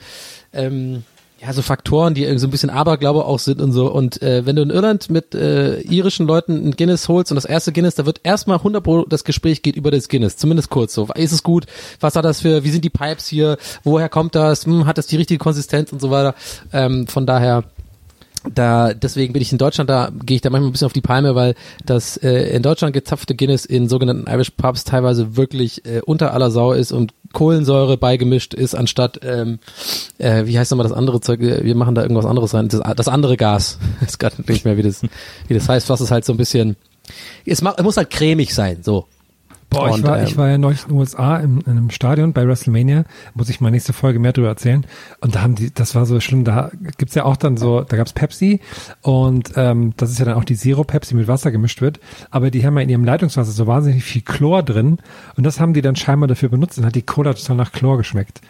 ähm, ja, so Faktoren, die irgendwie so ein bisschen Aberglaube auch sind und so. Und äh, wenn du in Irland mit äh, irischen Leuten ein Guinness holst und das erste Guinness, da wird erstmal 100 Pro das Gespräch geht über das Guinness, zumindest kurz so. Ist es gut? Was hat das für, wie sind die Pipes hier? Woher kommt das? Hm, hat das die richtige Konsistenz und so weiter? Ähm, von daher da deswegen bin ich in Deutschland, da gehe ich da manchmal ein bisschen auf die Palme, weil das äh, in Deutschland gezapfte Guinness in sogenannten Irish Pubs teilweise wirklich äh, unter aller Sau ist und Kohlensäure beigemischt ist, anstatt ähm, äh, wie heißt nochmal das andere Zeug? Wir machen da irgendwas anderes rein. Das, das andere Gas. ist gerade nicht mehr, wie das, wie das heißt, was ist halt so ein bisschen. Es, ma- es muss halt cremig sein, so. Boah, ich Und, war, ähm, ich war ja neulich in den USA im, in einem Stadion bei WrestleMania, muss ich mal nächste Folge mehr drüber erzählen. Und da haben die, das war so schlimm, da gibt's ja auch dann so, da gab's Pepsi. Und ähm, das ist ja dann auch die Zero Pepsi mit Wasser gemischt wird, aber die haben ja in ihrem Leitungswasser so wahnsinnig viel Chlor drin. Und das haben die dann scheinbar dafür benutzt. Und hat die Cola total nach Chlor geschmeckt.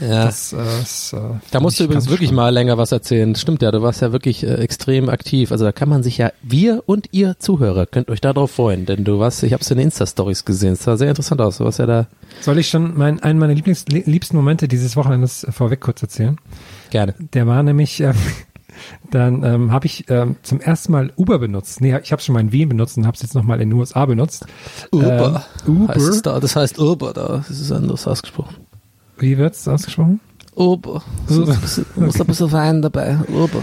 Ja. Das, äh, das, äh, Da musst du übrigens wirklich schlimm. mal länger was erzählen. Stimmt ja, du warst ja wirklich äh, extrem aktiv. Also da kann man sich ja, wir und ihr Zuhörer, könnt euch darauf freuen, denn du warst, ich habe es in den Insta-Stories gesehen, es sah sehr interessant aus. Du warst ja da Soll ich schon mein, einen meiner Lieblings, liebsten Momente dieses Wochenendes vorweg kurz erzählen? gerne. Der war nämlich, ähm, dann ähm, habe ich ähm, zum ersten Mal Uber benutzt. Nee, ich habe schon mal in Wien benutzt und habe es jetzt nochmal in den USA benutzt. Uber. Ähm, Uber. Heißt es da, das heißt Uber da. Das ist anders ausgesprochen. Wie wird's ausgesprochen? Uber. So, du musst ein bisschen Wein dabei. Uber.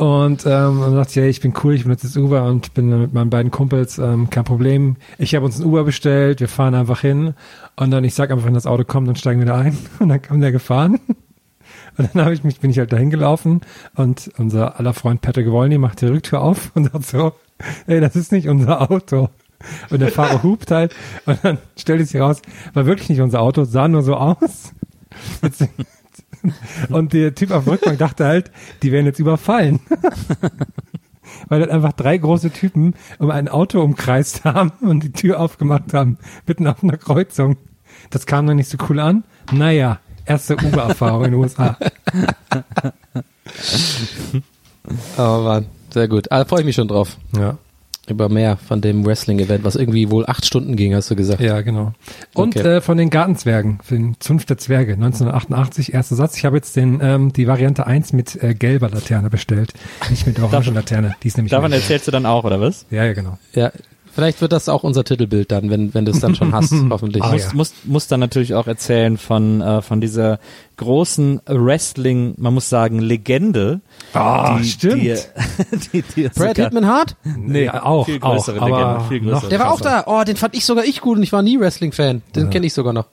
Und ähm, dann dachte ich, ja, ich bin cool, ich benutze jetzt Uber und bin mit meinen beiden Kumpels, ähm, kein Problem. Ich habe uns ein Uber bestellt, wir fahren einfach hin und dann ich sag einfach, wenn das Auto kommt, dann steigen wir da ein und dann kam der gefahren. Und dann habe ich mich, bin ich halt dahin gelaufen und unser aller Freund Patrick Wolny macht die Rücktür auf und sagt so, ey, das ist nicht unser Auto. Und der Fahrer hupt halt und dann stellt es sich raus, war wirklich nicht unser Auto, sah nur so aus. Und der Typ auf der Rückbank dachte halt, die werden jetzt überfallen. weil dann einfach drei große Typen um ein Auto umkreist haben und die Tür aufgemacht haben, mitten auf einer Kreuzung. Das kam dann nicht so cool an. Naja, erste Uber-Erfahrung in den USA. Oh Mann, sehr gut. Ah, da freue ich mich schon drauf. Ja, Über mehr von dem Wrestling-Event, was irgendwie wohl acht Stunden ging, hast du gesagt. ja genau. Und Okay. äh, von den Gartenzwergen, für den Zunft der Zwerge, 1988, erster Satz. Ich habe jetzt den ähm, die Variante 1 mit äh, gelber Laterne bestellt, nicht mit orange Laterne. Die ist nämlich Davon erzählst du dann auch, oder was? Ja, ja, genau. Ja, vielleicht wird das auch unser Titelbild dann, wenn, wenn du es dann schon hast, hoffentlich. Ah, muss, ja. muss, muss dann natürlich auch erzählen von, äh, von dieser großen Wrestling, man muss sagen, Legende. Ah, die, stimmt. Die, die, die Brad Hitman Hart? Nee, Ja, auch, viel auch, größere aber Legende, viel größere. noch Der war auch da. Oh, den fand ich sogar ich gut und ich war nie Wrestling-Fan. Den kenne ich sogar noch.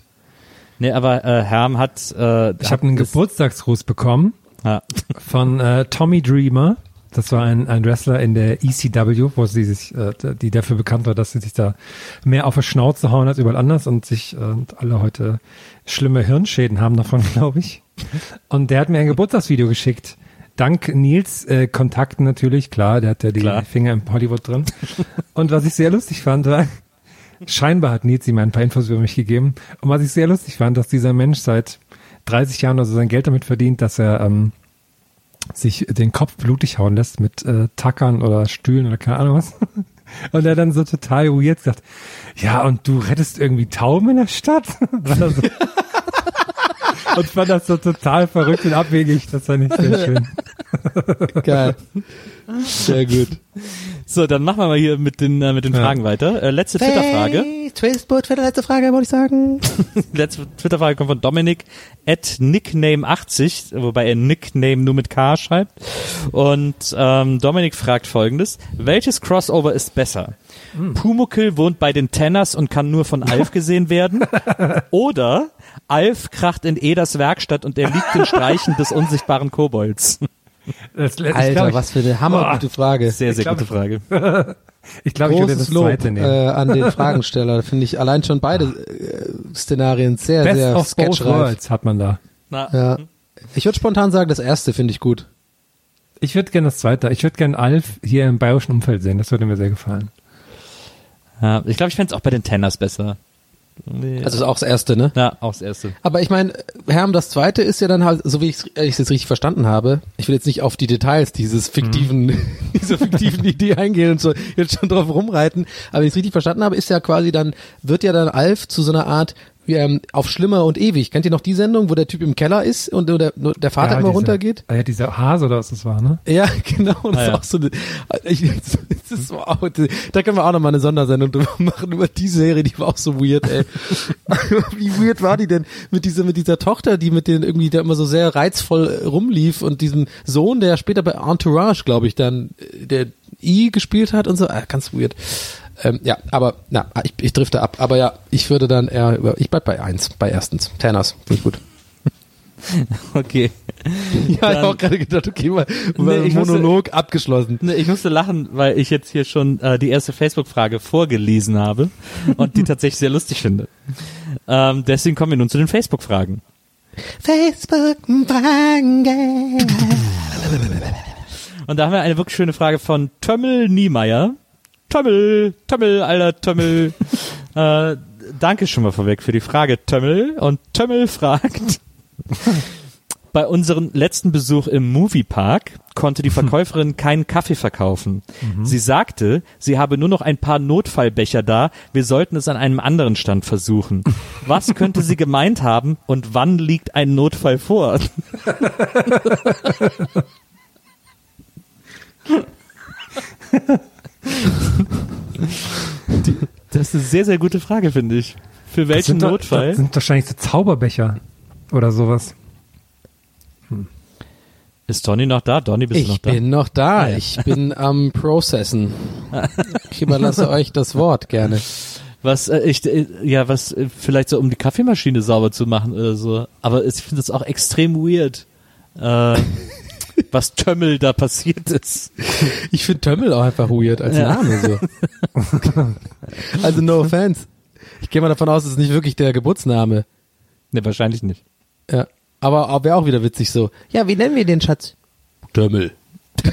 Nee, aber äh, Herm hat. Äh, Ich habe einen Geburtstagsgruß bekommen Ja. von äh, Tommy Dreamer. Das war ein, ein Wrestler in der ECW, wo sie sich, äh, die dafür bekannt war, dass sie sich da mehr auf die Schnauze hauen als überall anders und sich äh, und alle heute schlimme Hirnschäden haben davon, glaube ich. Und der hat mir ein Geburtstagsvideo geschickt. Dank Nils äh, Kontakten natürlich, klar, der hat ja die Klar. Finger im Hollywood drin. Und was ich sehr lustig fand, war, scheinbar hat Nils ihm ein paar Infos über mich gegeben. Und was ich sehr lustig fand, dass dieser Mensch seit 30 Jahren oder so sein Geld damit verdient, dass er ähm, sich den Kopf blutig hauen lässt mit äh, Tackern oder Stühlen oder keine Ahnung was. Und er dann so total weird sagt, ja, und du rettest irgendwie Tauben in der Stadt? War das so und fand das so total verrückt und abwegig. Das fand ich sehr schön. Geil. Sehr gut. So, dann machen wir mal hier mit den, äh, mit den Ja. Fragen weiter. Äh, letzte Twitter-Frage. Hey, Twistboot für die letzte Frage, wollte ich sagen. Letzte Twitter-Frage kommt von Dominik at Nickname80, wobei er Nickname nur mit K schreibt. Und ähm, Dominik fragt folgendes. Welches Crossover ist besser? Pumuckl wohnt bei den Tenners und kann nur von Alf gesehen werden? Oder Alf kracht in Eders Werkstatt und er liegt den Streichen des unsichtbaren Kobolds? Das, ich Alter, glaub, ich, was für eine hammergute Frage. Sehr, sehr glaub, gute Frage. Ich glaube, ich würde das Lob zweite äh, nehmen. an den Fragensteller. Finde ich allein schon beide äh, Szenarien sehr, Best sehr of both sketchreif. worlds hat man da. Na, Ja. Ich würde spontan sagen, das erste finde ich gut. Ich würde gerne das zweite. Ich würde gerne Alf hier im bayerischen Umfeld sehen. Das würde mir sehr gefallen. Ja, ich glaube, ich fände es auch bei den Tenners besser. Also ist auch das erste, ne? ja, auch das erste. Aber ich meine, Herm, das zweite ist ja dann halt, so wie ich es jetzt richtig verstanden habe, ich will jetzt nicht auf die Details dieses fiktiven, dieser fiktiven Idee eingehen und so jetzt schon drauf rumreiten, aber wenn ich es richtig verstanden habe, ist ja quasi dann, wird ja dann Alf zu so einer Art ähm, auf Schlimmer und ewig. Kennt ihr noch die Sendung, wo der Typ im Keller ist und nur der, nur der Vater ja, immer dieser- runtergeht? Ah, ja, dieser Hase oder was das war, ne? Ja, genau. Und das Ah, ist ja. auch so eine, ich, das ist so, auch- da können wir auch noch mal eine Sondersendung drüber machen, über die Serie, die war auch so weird, ey. Wie weird war die denn mit dieser, mit dieser Tochter, die mit den irgendwie da immer so sehr reizvoll äh, rumlief und diesem Sohn, der später bei Entourage, glaube ich, dann, äh, der I gespielt hat und so, ah, ganz weird. Ähm, ja, aber, na, ich, ich drifte ab. Aber ja, ich würde dann eher über, ich bleib bei eins, bei erstens. Tanners, finde ich gut. Okay. Ja, ich Dann- habe auch gerade gedacht, okay, mal, Nee, ich musste- Monolog abgeschlossen. Ne, Ich musste lachen, weil ich jetzt hier schon äh, die erste Facebook-Frage vorgelesen habe und die tatsächlich sehr lustig finde. Ähm, deswegen kommen wir nun zu den Facebook-Fragen. Facebook-Frage. Und da haben wir eine wirklich schöne Frage von Tömmel Niemeyer. Tömmel, Tömmel, alter Tömmel. äh, danke schon mal vorweg für die Frage, Tömmel. Und Tömmel fragt, bei unserem letzten Besuch im Moviepark konnte die Verkäuferin keinen Kaffee verkaufen. Sie sagte, sie habe nur noch ein paar Notfallbecher da, wir sollten es an einem anderen Stand versuchen. Was könnte sie gemeint haben und wann liegt ein Notfall vor? Das ist eine sehr, sehr gute Frage, finde ich. Für Das welchen sind doch- Notfall? Das sind wahrscheinlich so Zauberbecher oder sowas. Ist Donny noch da? Donny, bist du Ich noch da? bin noch da. Ah, ja. Ich bin am Processen. Ich überlasse euch das Wort gerne. Was, äh, ich, äh, ja, was, äh, vielleicht so, um die Kaffeemaschine sauber zu machen oder so. Aber ich finde es auch extrem weird, äh, was Tömmel da passiert ist. Ich finde Tömmel auch einfach weird als Ja. Name so. Also no offense. Ich gehe mal davon aus, es ist nicht wirklich der Geburtsname. Ne, wahrscheinlich nicht. Ja. Aber, aber wäre auch wieder witzig so. Ja, wie nennen wir den Schatz? Tömmel.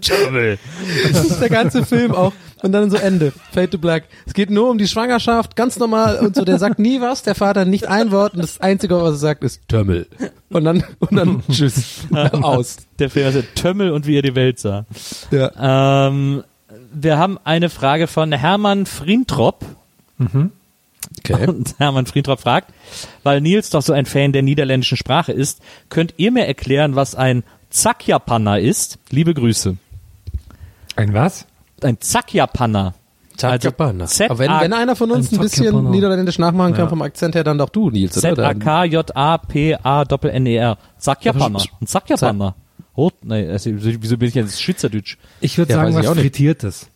Tömmel. Das ist der ganze Film auch. Und dann so Ende. Fade to Black. Es geht nur um die Schwangerschaft, ganz normal. Und so, der sagt nie was, der Vater nicht ein Wort. Und das Einzige, was er sagt, ist Tömmel. Und dann, und dann tschüss. Aus. Der Film heißt Tömmel und wie er die Welt sah. Ja. Ähm, wir haben eine Frage von Hermann Frientrop. Okay. Und Hermann Frientrop fragt, weil Nils doch so ein Fan der niederländischen Sprache ist, könnt ihr mir erklären, was ein Zakjapanner ist? Liebe Grüße. Ein was? Ein Zakjapanner. Zakjapana. Z- Aber wenn, wenn einer von uns ein ein bisschen niederländisch nachmachen kann Ja. vom Akzent her, dann doch du, Nils, Z-A-K-J-A-P-A-N-E-R. Zakjapanner. Ein Zakjapanner. Oh, nee, also, wieso bin ich jetzt Schweizerdeutsch? Ich würde Ja, sagen, was. Frittiertes.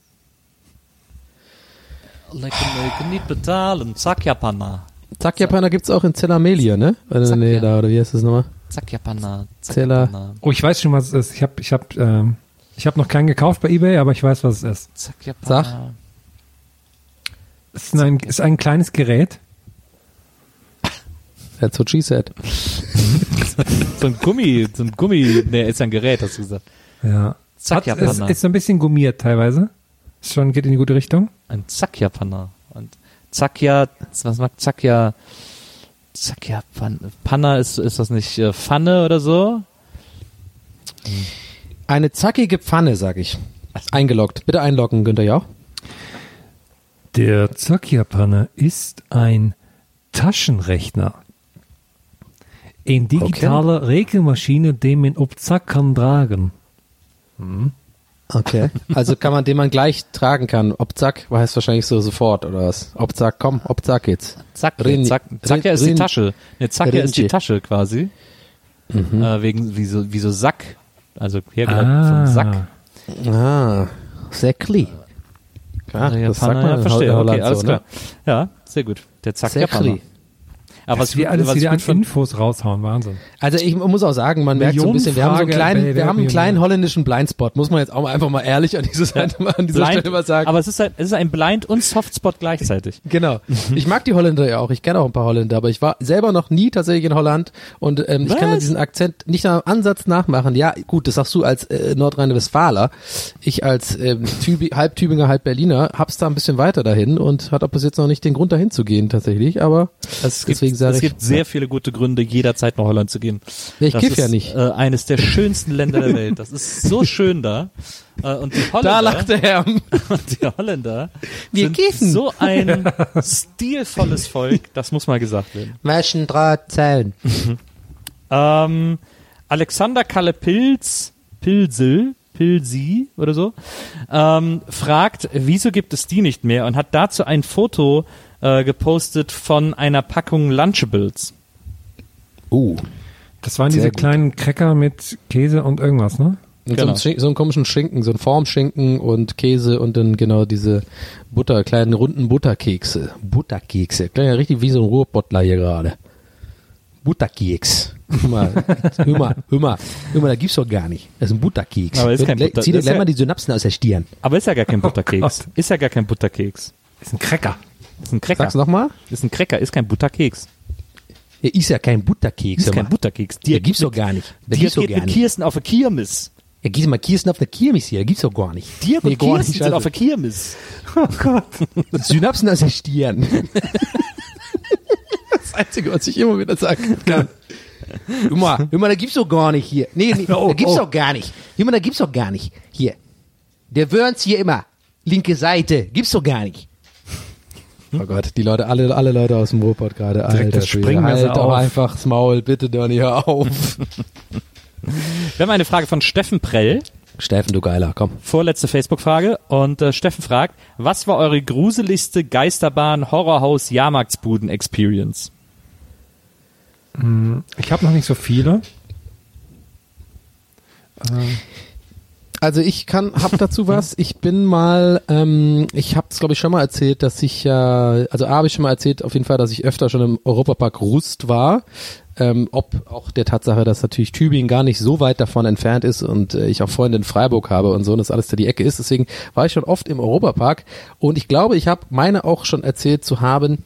Lecker, lecker, nicht bezahlen. Zakjapanner. Zakjapana gibt's auch in Zellamelia, ne? Oder, nee, ja. da, oder wie heißt das nochmal? Zakjapanner. Zeller. Zakjapanner. Oh, ich weiß schon, was es ist. Ich habe ich hab, ähm, ich hab noch keinen gekauft bei Ebay, aber ich weiß, was es ist. Zakjapanner. Es ist ein, ist ein kleines Gerät. That's what she said. So ein Gummi, so ein Gummi, nee, ist ein Gerät, hast du gesagt. Ja. Hat, Zakjapanner. ist, ist so ein bisschen gummiert teilweise. Ist schon, geht in die gute Richtung. Ein Zakja-Panner. Und Zakja, was macht Zakja? Zakja Pan Panna ist, ist das nicht äh, Pfanne oder so? Eine zackige Pfanne, sag ich. Eingeloggt. Bitte einloggen, Günther Jauch. Der Zack-Japaner ist ein Taschenrechner. Eine digitale Rechenmaschine, die man auf Zack kann tragen. Okay. Also kann man, den man gleich tragen kann. Ob zack, heißt wahrscheinlich so sofort, oder was? Ob zack, komm, ob zack jetzt. Zack, Rin- Zack, Zakja ist die Rin- Tasche. Ne, Zakja ist die Rinche. Tasche quasi. Äh, wegen, wie so, wie so Sack. Also hergeleitet Ah. vom Sack. Ah, Säckli. Klar, Ja, das Panna, sagt man ja, verstehe. Okay, alles so, klar. ne? Ja, sehr gut. Der Zakja-Panner. Säckli. Aber Was wir alles was wieder an Infos raushauen, Wahnsinn. Also ich muss auch sagen, man merkt so ein bisschen, wir haben so einen kleinen, wir haben einen kleinen holländischen Blindspot, muss man jetzt auch mal einfach mal ehrlich an dieser Seite mal an dieser Blind, Stelle mal sagen. aber es ist, ein, es ist ein Blind- und Softspot gleichzeitig. Genau. Ich mag die Holländer ja auch. Ich kenne auch ein paar Holländer, aber ich war selber noch nie tatsächlich in Holland und ähm, ich kann Was? diesen Akzent nicht am Ansatz nachmachen. Ja, gut, das sagst du als äh, Nordrhein-Westfaler. Ich als ähm, Tübi, halb Tübinger, halb Berliner hab's da ein bisschen weiter dahin und hat auch bis jetzt noch nicht den Grund dahin zu gehen tatsächlich, aber das, deswegen sage es ich. gibt sehr viele gute Gründe, jederzeit nach Holland zu gehen. Ja, ich das kiff ist, ja nicht. Äh, eines der schönsten Länder der Welt. Das ist so schön da. Äh, und die Holländer, da lacht der Herr. und die Holländer Wir sind kiffen. so ein stilvolles Volk. Das muss mal gesagt werden. Maschendrahtzaun. Ähm, Alexander Kalle Pilz, Pilsel, Pilsi oder so, ähm, fragt, wieso gibt es die nicht mehr und hat dazu ein Foto äh, gepostet von einer Packung Lunchables. Uh. Das waren diese gut. kleinen Cracker mit Käse und irgendwas, ne? Und Genau. so, einen so einen komischen Schinken, so einen Formschinken und Käse und dann genau diese Butter, kleinen runden Butterkekse. Butterkekse. Klingt ja richtig wie so ein Ruhrbottler hier gerade. Butterkeks. Hör mal, hör mal, hör mal, hör mal, da gibt's doch gar nicht. Das ist ein Butterkeks. Aber ist kein Butter- Zieh dir gleich ja- mal die Synapsen aus der Stirn. Aber ist ja gar kein Butterkeks. Gott. Ist ja gar kein Butterkeks. Ist ein Cracker. Ist ein Cracker. Sag's nochmal. Ist ein Cracker, ist kein Butterkeks. Ja, ist ja kein Butterkeks. Ist kein. Butterkeks. Der gibt's doch gar nicht. Der gibt's doch gar nicht. Kirsten auf der Kirmes. Ja, gehst mal Kirsten auf der Kirmes hier, der gibt's doch gar nicht. Dirk Nee, und Kirsten nicht, sind auf der Kirmes. Synapsen aus der Stirn. das Einzige, was ich immer wieder sagen kann. Hör mal, da gibt's doch gar nicht hier. Nee, nee Oh, da gibt's oh. doch gar nicht. Mal, da gibt's doch gar nicht. Hier. Der Wörns hier immer. Linke Seite. Gibt's doch gar nicht. Oh Gott, die Leute, alle, alle Leute aus dem Ruhrpott gerade. Alter, Springmesser halt doch auf. einfach das Maul, bitte Donny, hör auf. Wir haben eine Frage von Steffen Prell. Steffen, du Geiler, komm. Vorletzte Facebook-Frage. Und äh, Steffen fragt, was war eure gruseligste Geisterbahn, Horrorhaus, Jahrmarktsbuden-Experience? Ich habe noch nicht so viele. Also ich kann, hab dazu was. Ich bin mal, ähm, ich habe es glaube ich schon mal erzählt, dass ich ja, also A habe ich schon mal erzählt, auf jeden Fall, dass ich öfter schon im Europapark Rust war. Ähm, ob auch der Tatsache, dass natürlich Tübingen gar nicht so weit davon entfernt ist und äh, ich auch Freunde in Freiburg habe und so und das alles da die Ecke ist. Deswegen war ich schon oft im Europapark und ich glaube, ich habe meine auch schon erzählt zu haben,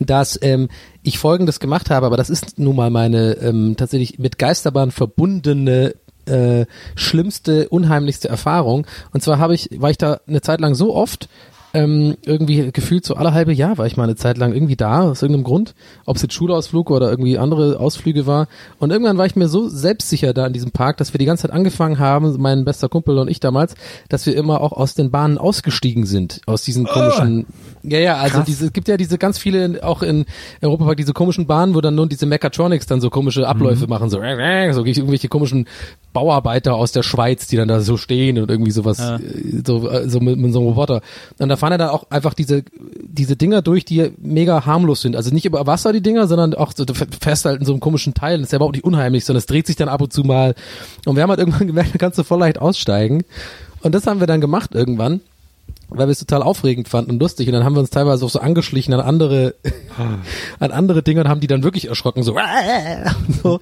dass ähm, ich Folgendes gemacht habe, aber das ist nun mal meine ähm, tatsächlich mit Geisterbahn verbundene äh, schlimmste, unheimlichste Erfahrung. Und zwar habe ich, war ich da eine Zeit lang so oft, ähm, irgendwie gefühlt so alle halbe Jahr war ich mal eine Zeit lang irgendwie da, aus irgendeinem Grund, ob es jetzt Schulausflug oder irgendwie andere Ausflüge war. Und irgendwann war ich mir so selbstsicher da in diesem Park, dass wir die ganze Zeit angefangen haben, mein bester Kumpel und ich damals, dass wir immer auch aus den Bahnen ausgestiegen sind, aus diesen komischen, ja, ja, also diese, es gibt ja diese ganz viele, auch in Europapark, diese komischen Bahnen, wo dann nun diese Mechatronics dann so komische Abläufe machen, so, so irgendwelche komischen Bauarbeiter aus der Schweiz, die dann da so stehen und irgendwie sowas, äh, so, äh, so mit, mit so einem Roboter. Und da fahren ja dann auch einfach diese, diese Dinger durch, die mega harmlos sind. Also nicht über Wasser die Dinger, sondern auch so, fährst halt in so einem komischen Teil. Das ist ja überhaupt nicht unheimlich, sondern es dreht sich dann ab und zu mal. Und wir haben halt irgendwann gemerkt, da kannst du voll leicht aussteigen. Und das haben wir dann gemacht irgendwann weil wir es total aufregend fanden und lustig und dann haben wir uns teilweise auch so angeschlichen an andere an andere Dinge und haben die dann wirklich erschrocken so, so.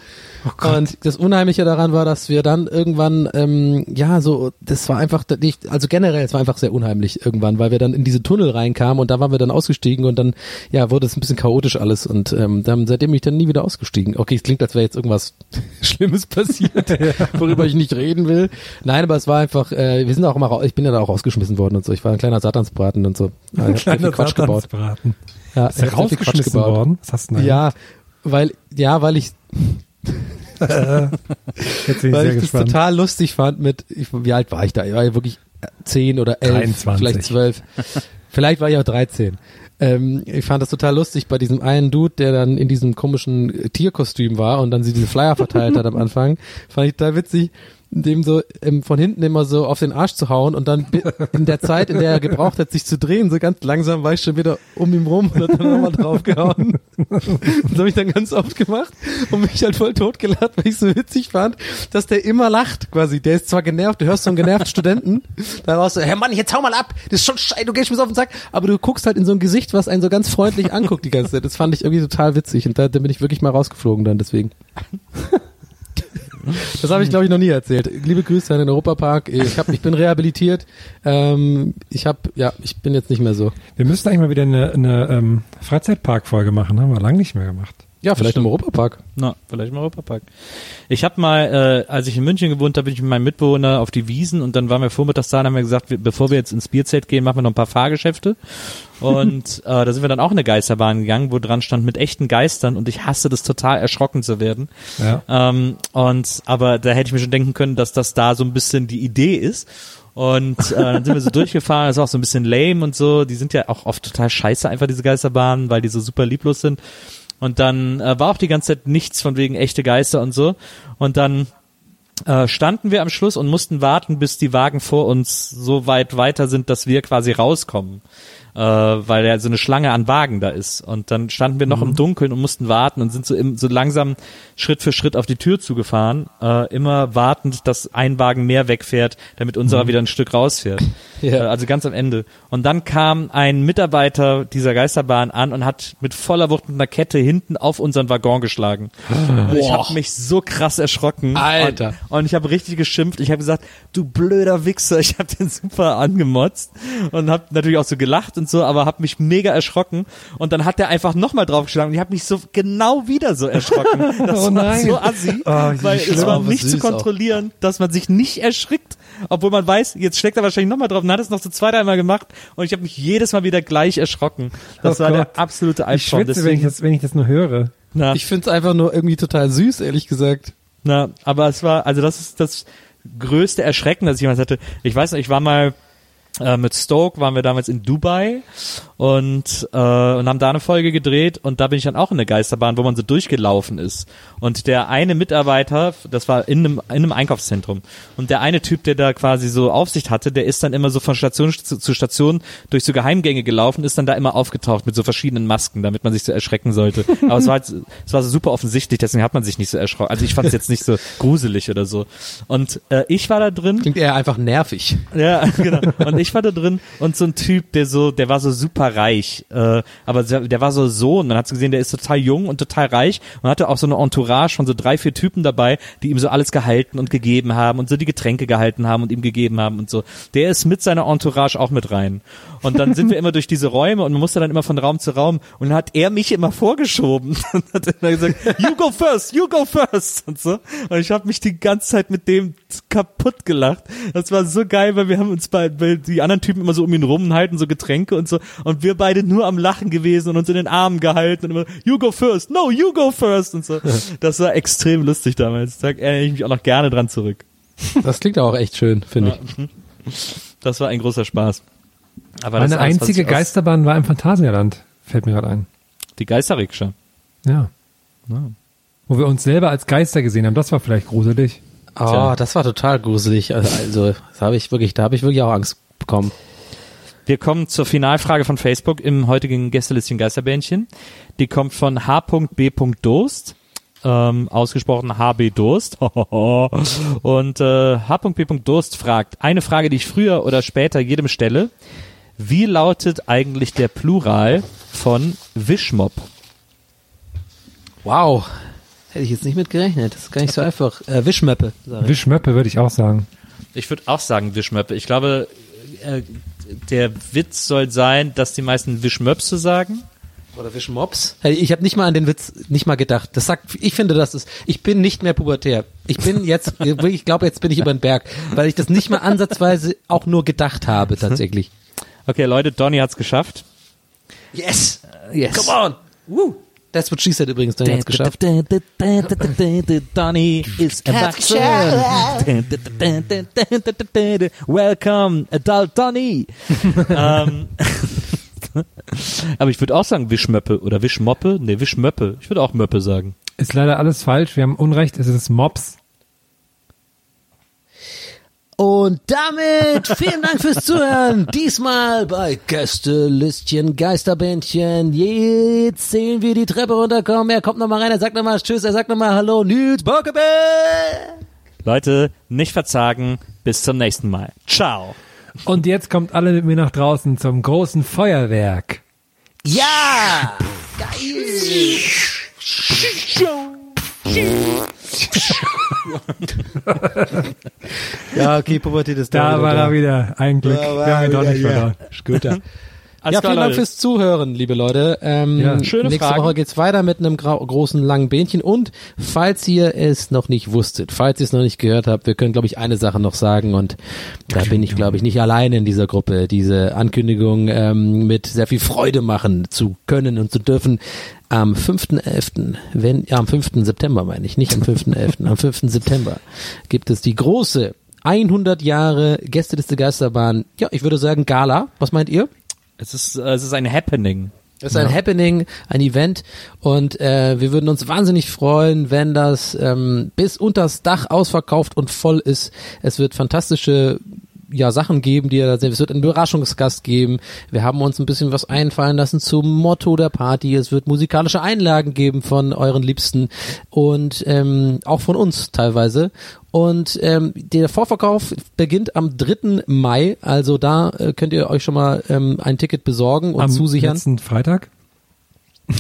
und das Unheimliche daran war, dass wir dann irgendwann ähm, ja so das war einfach nicht also generell es war einfach sehr unheimlich irgendwann, weil wir dann in diese Tunnel reinkamen und da waren wir dann ausgestiegen und dann ja wurde es ein bisschen chaotisch alles und ähm, dann seitdem bin ich dann nie wieder ausgestiegen. Okay, es klingt als wäre jetzt irgendwas Schlimmes passiert, worüber ich nicht reden will. Nein, aber es war einfach äh, wir sind auch immer ich bin ja da auch rausgeschmissen worden und so. Ich war ein kleiner Satansbraten und so. Sehr viel Quatsch gebaut. Satansbraten. Ja, Ist er rausgeschmissen gebaut. worden? Was hast du denn da? Ja, weil ja, weil ich weil ich das gespannt. total lustig fand mit ich, wie alt war ich da? Ich war ja wirklich zehn oder elf, 23. vielleicht zwölf. vielleicht war ich auch 13. Ähm, ich fand das total lustig bei diesem einen Dude, der dann in diesem komischen Tierkostüm war und dann sie diese Flyer verteilt hat am Anfang. Fand ich total witzig, dem so ähm, von hinten immer so auf den Arsch zu hauen und dann in der Zeit, in der er gebraucht hat, sich zu drehen, so ganz langsam war ich schon wieder um ihn rum und hat dann nochmal draufgehauen. Das habe ich dann ganz oft gemacht und mich halt voll totgelacht, weil ich so witzig fand, dass der immer lacht quasi. Der ist zwar genervt, du hörst so einen genervten Studenten, da warst du, Herr Mann, jetzt hau mal ab, das ist schon scheiße, du gehst mir so auf den Sack, aber du guckst halt in so ein Gesicht, was einen so ganz freundlich anguckt die ganze Zeit. Das fand ich irgendwie total witzig und da, da bin ich wirklich mal rausgeflogen dann deswegen. Das habe ich, glaube ich, noch nie erzählt. Liebe Grüße an den Europapark. Ich, hab, ich bin rehabilitiert. Ähm, ich habe, ja, ich bin jetzt nicht mehr so. Wir müssten eigentlich mal wieder eine, eine ähm, Freizeitpark-Folge machen. Haben wir lange nicht mehr gemacht. Ja, vielleicht im Europapark. Na, vielleicht mal Europapark. Ich habe mal, äh, als ich in München gewohnt habe, bin ich mit meinem Mitbewohner auf die Wiesen und dann waren wir vormittags da und haben wir gesagt, wir, bevor wir jetzt ins Bierzelt gehen, machen wir noch ein paar Fahrgeschäfte. Und äh, da sind wir dann auch in eine Geisterbahn gegangen, wo dran stand mit echten Geistern und ich hasse das total erschrocken zu werden. Ja. Ähm, und aber da hätte ich mir schon denken können, dass das da so ein bisschen die Idee ist. Und äh, dann sind wir so durchgefahren, das ist auch so ein bisschen lame und so. Die sind ja auch oft total scheiße, einfach diese Geisterbahnen, weil die so super lieblos sind. Und dann äh, war auch die ganze Zeit nichts von wegen echte Geister und so. Und dann äh, standen wir am Schluss und mussten warten, bis die Wagen vor uns so weit weiter sind, dass wir quasi rauskommen. Äh, weil ja so eine Schlange an Wagen da ist. Und dann standen wir noch im Dunkeln und mussten warten und sind so, im, so langsam Schritt für Schritt auf die Tür zugefahren, äh, immer wartend, dass ein Wagen mehr wegfährt, damit unserer wieder ein Stück rausfährt. Ja. Äh, also ganz am Ende. Und dann kam ein Mitarbeiter dieser Geisterbahn an und hat mit voller Wucht mit einer Kette hinten auf unseren Waggon geschlagen. Und ich habe mich so krass erschrocken. Alter. Und, und ich habe richtig geschimpft. Ich habe gesagt, du blöder Wichser. Ich habe den super angemotzt und habe natürlich auch so gelacht und so, aber habe mich mega erschrocken. Und dann hat der einfach nochmal draufgeschlagen und ich habe mich so genau wieder so erschrocken. Das Oh war nein. so assi, Oh, weil es war nicht zu süß auch. kontrollieren, dass man sich nicht erschrickt, obwohl man weiß, jetzt schlägt er wahrscheinlich nochmal drauf und hat es noch so zwei, dreimal gemacht und ich habe mich jedes Mal wieder gleich erschrocken. Das Oh war Gott. der absolute Ich Albtraum. schwitze, wenn ich, das, wenn ich das nur höre. na, Ich find's einfach nur irgendwie total süß, ehrlich gesagt. na, aber es war, also das ist das größte Erschrecken, das ich jemals hatte. Ich weiß noch, ich war mal äh, mit Stoke, waren wir damals in Dubai und, äh, und haben da eine Folge gedreht und da bin ich dann auch in der Geisterbahn, wo man so durchgelaufen ist. Und der eine Mitarbeiter, das war in einem, in einem Einkaufszentrum, und der eine Typ, der da quasi so Aufsicht hatte, der ist dann immer so von Station zu, zu Station durch so Geheimgänge gelaufen, ist dann da immer aufgetaucht mit so verschiedenen Masken, damit man sich so erschrecken sollte. Aber es war halt, es war so super offensichtlich, deswegen hat man sich nicht so erschrocken. Also ich fand es jetzt nicht so gruselig oder so. Und äh, ich war da drin Klingt eher einfach nervig. ja, genau. Und ich war da drin und so ein Typ, der so, der war so super reich, äh, aber der, war so Sohn. Man hat gesehen, der ist total jung und total reich und hatte auch so eine Entourage von so drei, vier Typen dabei, die ihm so alles gehalten und gegeben haben und so die Getränke gehalten haben und ihm gegeben haben und so. Der ist mit seiner Entourage auch mit rein. Und dann sind wir immer durch diese Räume und man musste dann immer von Raum zu Raum und dann hat er mich immer vorgeschoben und hat immer gesagt, you go first, you go first und so. Und ich habe mich die ganze Zeit mit dem kaputt gelacht. Das war so geil, weil wir haben uns bei, die anderen Typen immer so um ihn rum und halten so Getränke und so und wir beide nur am Lachen gewesen und uns in den Armen gehalten und immer, you go first, no, you go first und so. Das war extrem lustig damals. Da erinnere ich mich auch noch gerne dran zurück. Das klingt auch echt schön, finde ich. Das war ein großer Spaß. Aber Meine einzige Geisterbahn war im Phantasialand. Fällt mir gerade ein. Die Geisterrikscha. Ja. Wo wir uns selber als Geister gesehen haben. Das war vielleicht gruselig. Oh, Tja. das war total gruselig. Also, also das habe ich wirklich, da habe ich wirklich auch Angst bekommen. Wir kommen zur Finalfrage von Facebook im heutigen Gästelistchen Geisterbähnchen. Die kommt von H.B. Durst. Ähm, ausgesprochen HB Durst. Und äh, H.B. Durst fragt, eine Frage, die ich früher oder später jedem stelle. Wie lautet eigentlich der Plural von Wischmopp? Wow. Hätte ich jetzt nicht mit gerechnet. Das ist gar nicht so einfach. Äh, Wischmöppe. Wischmöppe würde ich auch sagen. Ich würde auch sagen Wischmöppe. Ich glaube, äh, der Witz soll sein, dass die meisten Wischmöpse sagen. Oder Wischmops. Ich habe nicht mal an den Witz nicht mal gedacht. Das sagt, ich finde, das ist, ich bin nicht mehr pubertär. Ich bin jetzt, ich glaube, jetzt bin ich über den Berg, weil ich das nicht mal ansatzweise auch nur gedacht habe, tatsächlich. Okay, Leute, Donny hat's geschafft. Yes! Yes. Come on! Woo! That's what she said übrigens, dann hat's geschafft. Donny ist erwachsen. Welcome, Adult Donny. ähm, aber ich würde auch sagen Wischmöppe oder Wischmoppe. Nee, Wischmöppe. Ich würde auch Möppe sagen. Ist leider alles falsch. Wir haben Unrecht. Es ist Mops. Und damit vielen Dank fürs Zuhören. Diesmal bei Gästelistchen Geisterbändchen. Jetzt sehen wir die Treppe runterkommen. Er kommt nochmal rein, er sagt nochmal Tschüss, er sagt nochmal Hallo, Nils Bockebe. Leute, nicht verzagen. Bis zum nächsten Mal. Ciao. Und jetzt kommt alle mit mir nach draußen zum großen Feuerwerk. Ja! Ja, okay, Pubertät ist Da war er wieder. Ein Glück. Da war Wir haben ihn doch nicht verloren. Guter. Alles ja, klar, vielen Dank Leute. fürs Zuhören, liebe Leute. Ähm, Ja. Schöne nächste Fragen. Woche geht's weiter mit einem großen langen Bähnchen. Und falls ihr es noch nicht wusstet, falls ihr es noch nicht gehört habt, wir können, glaube ich, eine Sache noch sagen. Und da bin ich, glaube ich, nicht alleine in dieser Gruppe, diese Ankündigung ähm, mit sehr viel Freude machen zu können und zu dürfen. Am 5.11., wenn, ja, am 5. September meine ich, nicht am 5.11., am 5. September gibt es die große 100 Jahre Gästeliste Geisterbahn, ja, ich würde sagen Gala. Was meint ihr? Es ist, äh, es ist ein Happening. Es ist ein Happening, ein Event und äh, wir würden uns wahnsinnig freuen, wenn das ähm, bis unters Dach ausverkauft und voll ist. Es wird fantastische ja, Sachen geben, die ihr da seht. Es wird einen Überraschungsgast geben. Wir haben uns ein bisschen was einfallen lassen zum Motto der Party. Es wird musikalische Einlagen geben von euren Liebsten und ähm, auch von uns teilweise. Und ähm, der Vorverkauf beginnt am 3. Mai. Also da äh, könnt ihr euch schon mal ähm, ein Ticket besorgen und Am zusichern. letzten Freitag.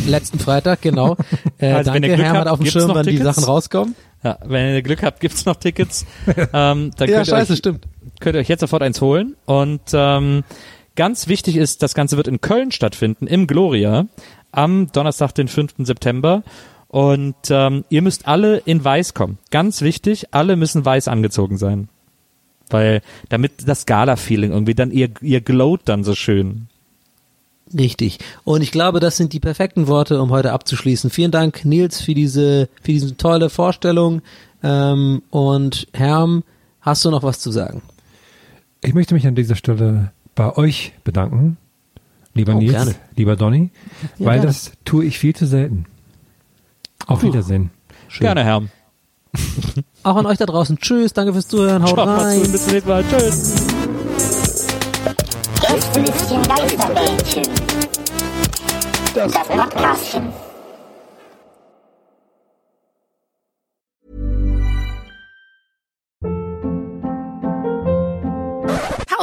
Letzten Freitag, genau. Äh, Also wenn danke, habt, auf dem Schirm, wann die? Sachen rauskommen. Ja, wenn ihr Glück habt, gibt's noch Tickets. ähm, dann Ja, scheiße, stimmt. Könnt ihr euch jetzt sofort eins holen. Und ähm, ganz wichtig ist, das Ganze wird in Köln stattfinden, im Gloria, am Donnerstag, den 5. September. Und ähm, ihr müsst alle in weiß kommen. Ganz wichtig, alle müssen weiß angezogen sein. Weil, damit das Gala-Feeling irgendwie dann, ihr, ihr glowt dann so schön. Richtig. Und ich glaube, das sind die perfekten Worte, um heute abzuschließen. Vielen Dank, Nils, für diese, für diese tolle Vorstellung. Ähm, und Herm, hast du noch was zu sagen? Ich möchte mich an dieser Stelle bei euch bedanken, lieber Oh, Nils, gerne. lieber Donny, Ja, weil gerne. das tue ich viel zu selten. Auf Wiedersehen. Gerne, Herr. Auch an euch da draußen. Tschüss, danke fürs Zuhören, haut Ciao, rein. bis zum nächsten Mal. Tschüss. Gästelistchen Geisterbällchen. Das Podcastchen.